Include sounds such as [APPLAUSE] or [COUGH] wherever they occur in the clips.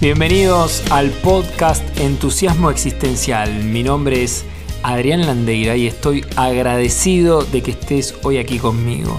Bienvenidos al podcast Entusiasmo Existencial. Mi nombre es Adrián Landeira y estoy agradecido de que estés hoy aquí conmigo.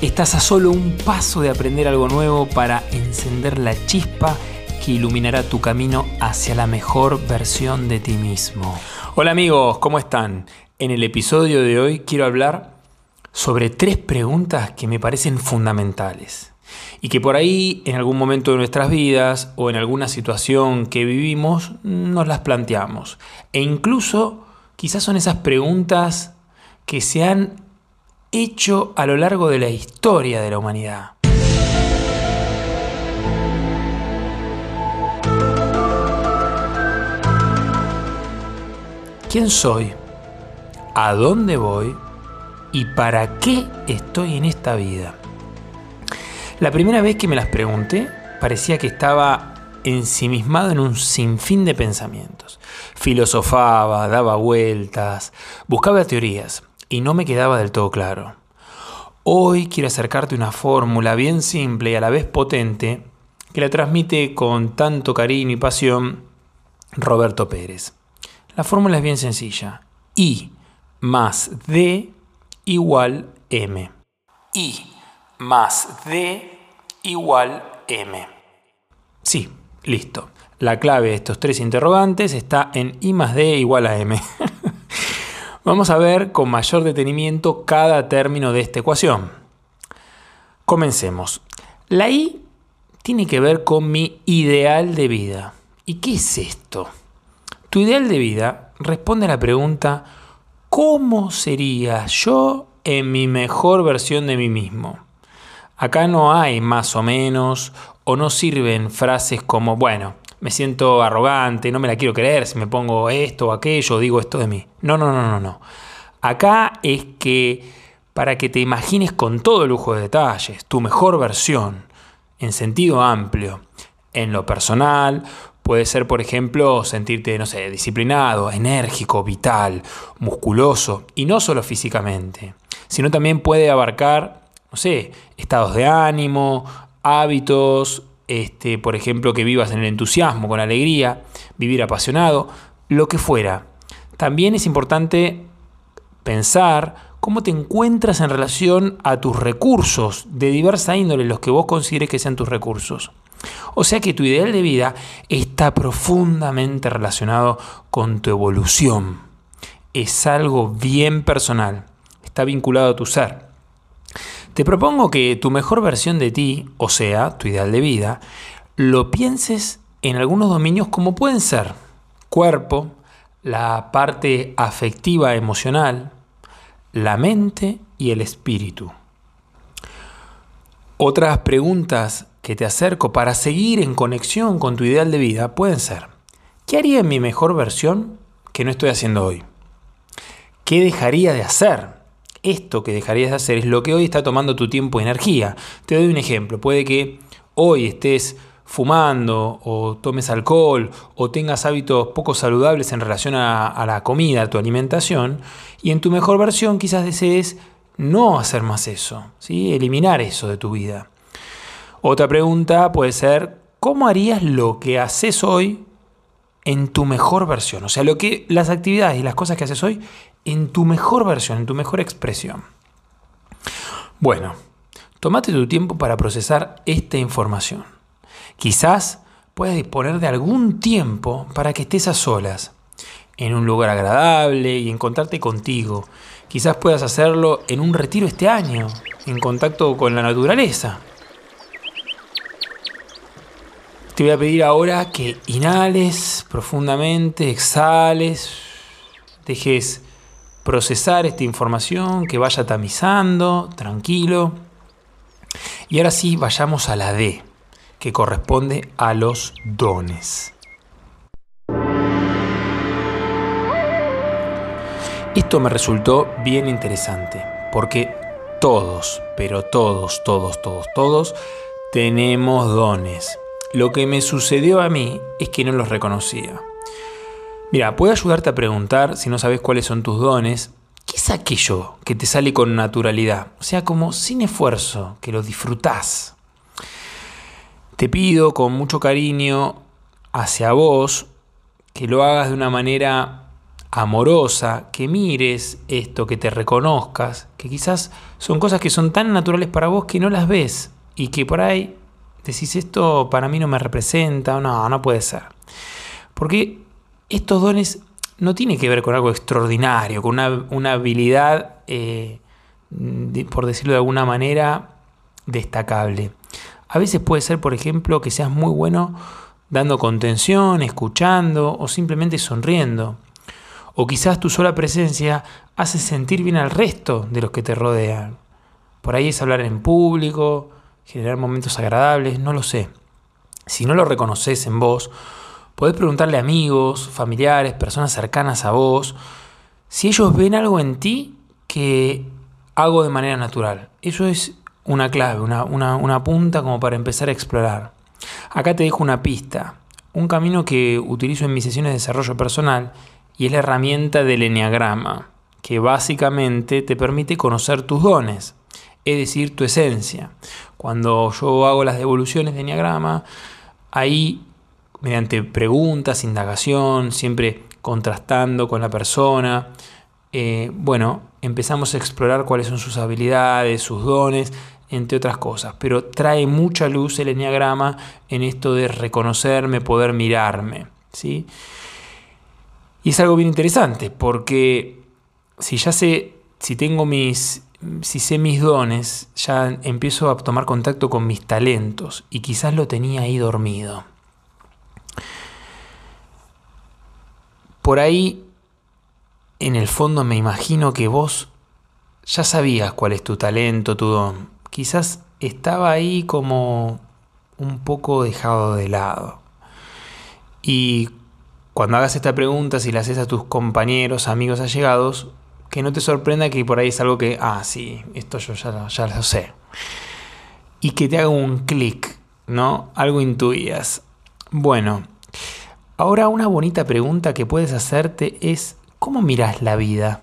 Estás a solo un paso de aprender algo nuevo para encender la chispa que iluminará tu camino hacia la mejor versión de ti mismo. Hola amigos, ¿cómo están? En el episodio de hoy quiero hablar sobre tres preguntas que me parecen fundamentales y que por ahí en algún momento de nuestras vidas o en alguna situación que vivimos nos las planteamos. E incluso quizás son esas preguntas que se han hecho a lo largo de la historia de la humanidad. ¿Quién soy? ¿A dónde voy? ¿Y para qué estoy en esta vida? La primera vez que me las pregunté, parecía que estaba ensimismado en un sinfín de pensamientos. Filosofaba, daba vueltas, buscaba teorías y no me quedaba del todo claro. Hoy quiero acercarte una fórmula bien simple y a la vez potente que la transmite con tanto cariño y pasión Roberto Pérez. La fórmula es bien sencilla. I más D igual M. I más D igual M. Sí, listo. La clave de estos tres interrogantes está en I más D igual a M. [LAUGHS] Vamos a ver con mayor detenimiento cada término de esta ecuación. Comencemos. La I tiene que ver con mi ideal de vida. ¿Y qué es esto? Tu ideal de vida responde a la pregunta ¿cómo sería yo en mi mejor versión de mí mismo? Acá no hay más o menos o no sirven frases como, bueno, me siento arrogante, no me la quiero creer si me pongo esto o aquello, digo esto de mí. No, no, no, no, no. Acá es que para que te imagines con todo lujo de detalles, tu mejor versión, en sentido amplio, en lo personal, puede ser, por ejemplo, sentirte, no sé, disciplinado, enérgico, vital, musculoso, y no solo físicamente, sino también puede abarcar no sé, estados de ánimo, hábitos, este, por ejemplo, que vivas en el entusiasmo, con alegría, vivir apasionado, lo que fuera. También es importante pensar cómo te encuentras en relación a tus recursos de diversa índole, los que vos consideres que sean tus recursos. O sea que tu ideal de vida está profundamente relacionado con tu evolución. Es algo bien personal, está vinculado a tu ser. Te propongo que tu mejor versión de ti, o sea, tu ideal de vida, lo pienses en algunos dominios como pueden ser cuerpo, la parte afectiva emocional, la mente y el espíritu. Otras preguntas que te acerco para seguir en conexión con tu ideal de vida pueden ser, ¿qué haría en mi mejor versión que no estoy haciendo hoy? ¿Qué dejaría de hacer esto que dejarías de hacer es lo que hoy está tomando tu tiempo y energía. Te doy un ejemplo. Puede que hoy estés fumando o tomes alcohol o tengas hábitos poco saludables en relación a, la comida, a tu alimentación, y en tu mejor versión quizás desees no hacer más eso, ¿sí? eliminar eso de tu vida. Otra pregunta puede ser, ¿cómo harías lo que haces hoy en tu mejor versión? O sea, lo que, las actividades y las cosas que haces hoy en tu mejor versión, en tu mejor expresión. Bueno, tómate tu tiempo para procesar esta información. Quizás puedas disponer de algún tiempo para que estés a solas, en un lugar agradable y encontrarte contigo. Quizás puedas hacerlo en un retiro este año, en contacto con la naturaleza. Te voy a pedir ahora que inhales profundamente, exhales, dejes procesar esta información, que vaya tamizando, tranquilo. Y ahora sí, vayamos a la D, que corresponde a los dones. Esto me resultó bien interesante, porque todos, pero todos, todos, todos, todos, tenemos dones. Lo que me sucedió a mí es que no los reconocía. Mira, puede ayudarte a preguntar, si no sabes cuáles son tus dones, ¿qué es aquello que te sale con naturalidad? O sea, como sin esfuerzo, que lo disfrutás. Te pido con mucho cariño hacia vos, que lo hagas de una manera amorosa, que mires esto, que te reconozcas, que quizás son cosas que son tan naturales para vos que no las ves y que por ahí decís esto para mí no me representa, no, no puede ser. Porque estos dones no tienen que ver con algo extraordinario, con una, habilidad, eh, por decirlo de alguna manera, destacable. A veces puede ser, por ejemplo, que seas muy bueno dando contención, escuchando o simplemente sonriendo. O quizás tu sola presencia hace sentir bien al resto de los que te rodean. Por ahí es hablar en público, generar momentos agradables, no lo sé. Si no lo reconoces en vos, podés preguntarle a amigos, familiares, personas cercanas a vos, si ellos ven algo en ti que hago de manera natural. Eso es una clave, una, una punta como para empezar a explorar. Acá te dejo una pista, un camino que utilizo en mis sesiones de desarrollo personal y es la herramienta del enneagrama, que básicamente te permite conocer tus dones, es decir, tu esencia. Cuando yo hago las devoluciones de enneagrama, ahí mediante preguntas, indagación, siempre contrastando con la persona, eh, bueno, empezamos a explorar cuáles son sus habilidades, sus dones, entre otras cosas. Pero trae mucha luz el enneagrama en esto de reconocerme, poder mirarme. ¿sí? Y es algo bien interesante, porque si ya sé, si tengo mis, si sé mis dones, ya empiezo a tomar contacto con mis talentos y quizás lo tenía ahí dormido. Por ahí, en el fondo me imagino que vos ya sabías cuál es tu talento, tu don, quizás estaba ahí como un poco dejado de lado. Y cuando hagas esta pregunta, si la haces a tus compañeros, amigos allegados, que no te sorprenda que por ahí es algo que, ah, sí, esto yo ya, lo sé. Y que te haga un clic, ¿no? Algo intuías. Bueno, ahora una bonita pregunta que puedes hacerte es, ¿cómo miras la vida?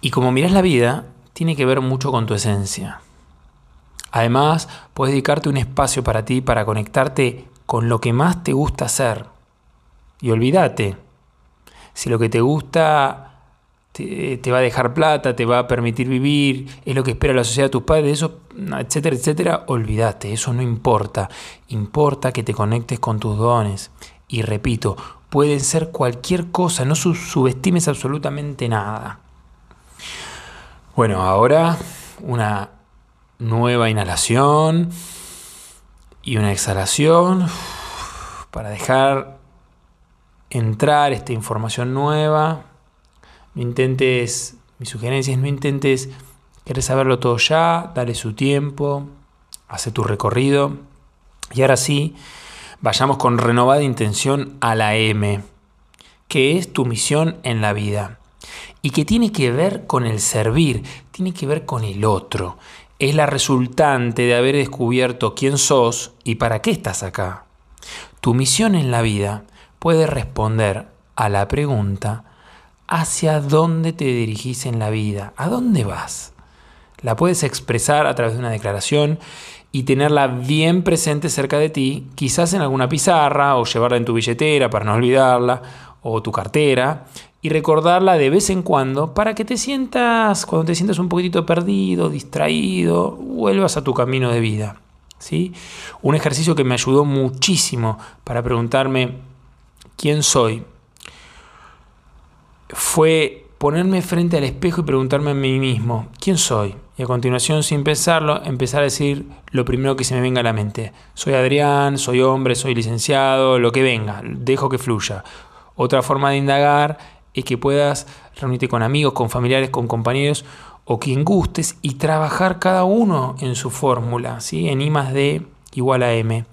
Y como miras la vida, tiene que ver mucho con tu esencia. Además, puedes dedicarte un espacio para ti para conectarte con lo que más te gusta hacer. Y olvídate, si lo que te gusta te, va a dejar plata, te va a permitir vivir, es lo que espera la sociedad de tus padres, eso, etcétera, etcétera, olvídate, eso no importa. Importa que te conectes con tus dones. Y repito, pueden ser cualquier cosa, no subestimes absolutamente nada. Bueno, ahora una nueva inhalación y una exhalación para dejar entrar esta información nueva. Intentes, mi sugerencia es no intentes querer saberlo todo ya, dale su tiempo, hace tu recorrido. Y ahora sí, vayamos con renovada intención a la M, que es tu misión en la vida y que tiene que ver con el servir, tiene que ver con el otro. Es la resultante de haber descubierto quién sos y para qué estás acá. Tu misión en la vida puede responder a la pregunta hacia dónde te dirigís en la vida, a dónde vas. La puedes expresar a través de una declaración y tenerla bien presente cerca de ti, quizás en alguna pizarra o llevarla en tu billetera para no olvidarla o tu cartera y recordarla de vez en cuando para que te sientas, cuando te sientas un poquitito perdido, distraído, vuelvas a tu camino de vida. ¿sí? Un ejercicio que me ayudó muchísimo para preguntarme quién soy fue ponerme frente al espejo y preguntarme a mí mismo, ¿quién soy? Y a continuación, sin pensarlo, empezar a decir lo primero que se me venga a la mente. Soy Adrián, soy hombre, soy licenciado, lo que venga, dejo que fluya. Otra forma de indagar es que puedas reunirte con amigos, con familiares, con compañeros o quien gustes y trabajar cada uno en su fórmula, ¿sí? en I más D igual a M.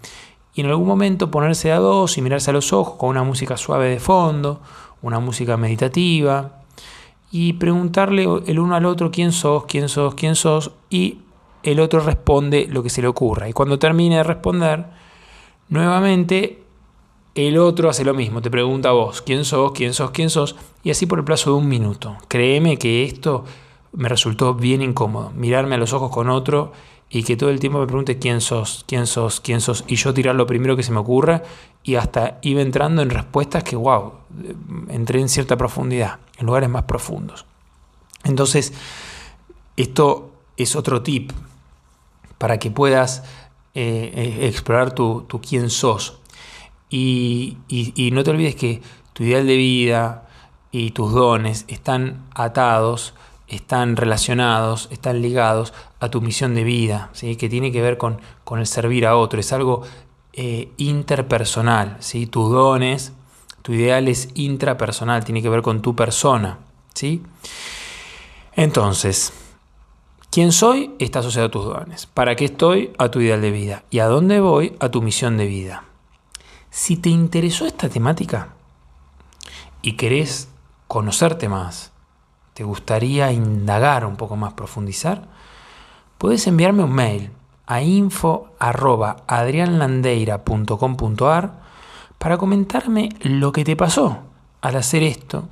Y en algún momento ponerse a dos y mirarse a los ojos con una música suave de fondo, una música meditativa, y preguntarle el uno al otro quién sos, quién sos, quién sos, y el otro responde lo que se le ocurra. Y cuando termine de responder, nuevamente el otro hace lo mismo, te pregunta a vos, ¿quién sos? ¿quién sos? ¿quién sos? Y así por el plazo de un minuto. Créeme que esto me resultó bien incómodo, mirarme a los ojos con otro y que todo el tiempo me pregunte quién sos, quién sos, quién sos, y yo tirar lo primero que se me ocurra y hasta iba entrando en respuestas que, wow, entré en cierta profundidad, en lugares más profundos. Entonces, esto es otro tip para que puedas eh, eh, explorar tu, quién sos. Y, y no te olvides que tu ideal de vida y tus dones están atados están relacionados, están ligados a tu misión de vida, ¿sí? que tiene que ver con, con el servir a otro, es algo eh, interpersonal, ¿sí? tus dones, tu ideal es intrapersonal, tiene que ver con tu persona. ¿sí? Entonces, ¿quién soy? Está asociado a tus dones. ¿Para qué estoy? A tu ideal de vida. ¿Y a dónde voy? A tu misión de vida. Si te interesó esta temática y querés conocerte más, te gustaría indagar un poco más, profundizar, puedes enviarme un mail a info.adrianlandeira.com.ar para comentarme lo que te pasó al hacer esto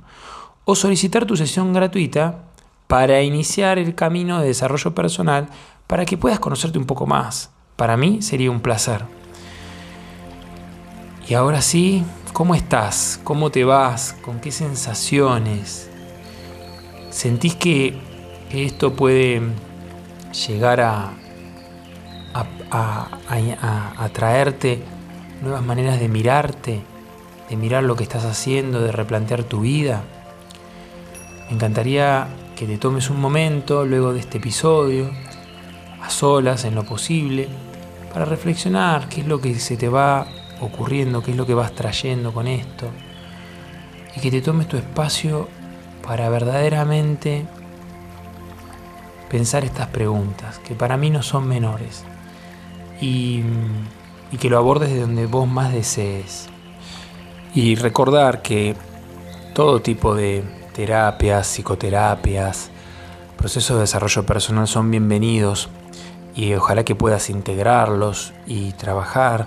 o solicitar tu sesión gratuita para iniciar el camino de desarrollo personal para que puedas conocerte un poco más. Para mí sería un placer. Y ahora sí, ¿cómo estás? ¿Cómo te vas? ¿Con qué sensaciones? ¿Sentís que, esto puede llegar a, a, traerte nuevas maneras de mirarte, de mirar lo que estás haciendo, de replantear tu vida? Me encantaría que te tomes un momento luego de este episodio, a solas en lo posible, para reflexionar qué es lo que se te va ocurriendo, qué es lo que vas trayendo con esto, y que te tomes tu espacio para verdaderamente pensar estas preguntas, que para mí no son menores, y, que lo abordes de donde vos más desees. Y recordar que todo tipo de terapias, psicoterapias, procesos de desarrollo personal son bienvenidos y ojalá que puedas integrarlos y trabajar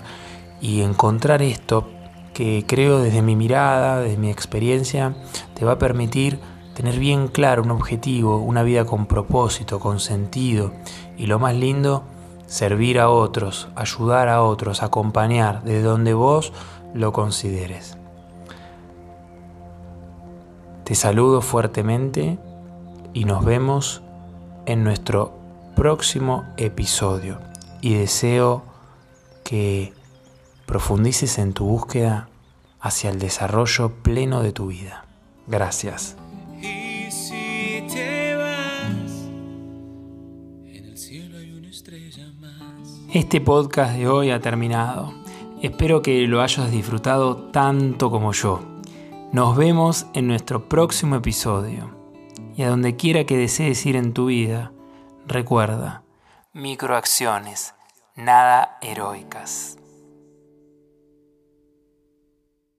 y encontrar esto que creo desde mi mirada, desde mi experiencia, te va a permitir tener bien claro un objetivo, una vida con propósito, con sentido y lo más lindo, servir a otros, ayudar a otros, acompañar desde donde vos lo consideres. Te saludo fuertemente y nos vemos en nuestro próximo episodio y deseo que profundices en tu búsqueda hacia el desarrollo pleno de tu vida. Gracias. Este podcast de hoy ha terminado. Espero que lo hayas disfrutado tanto como yo. Nos vemos en nuestro próximo episodio. Y a donde quiera que desees ir en tu vida, recuerda, microacciones, nada heroicas.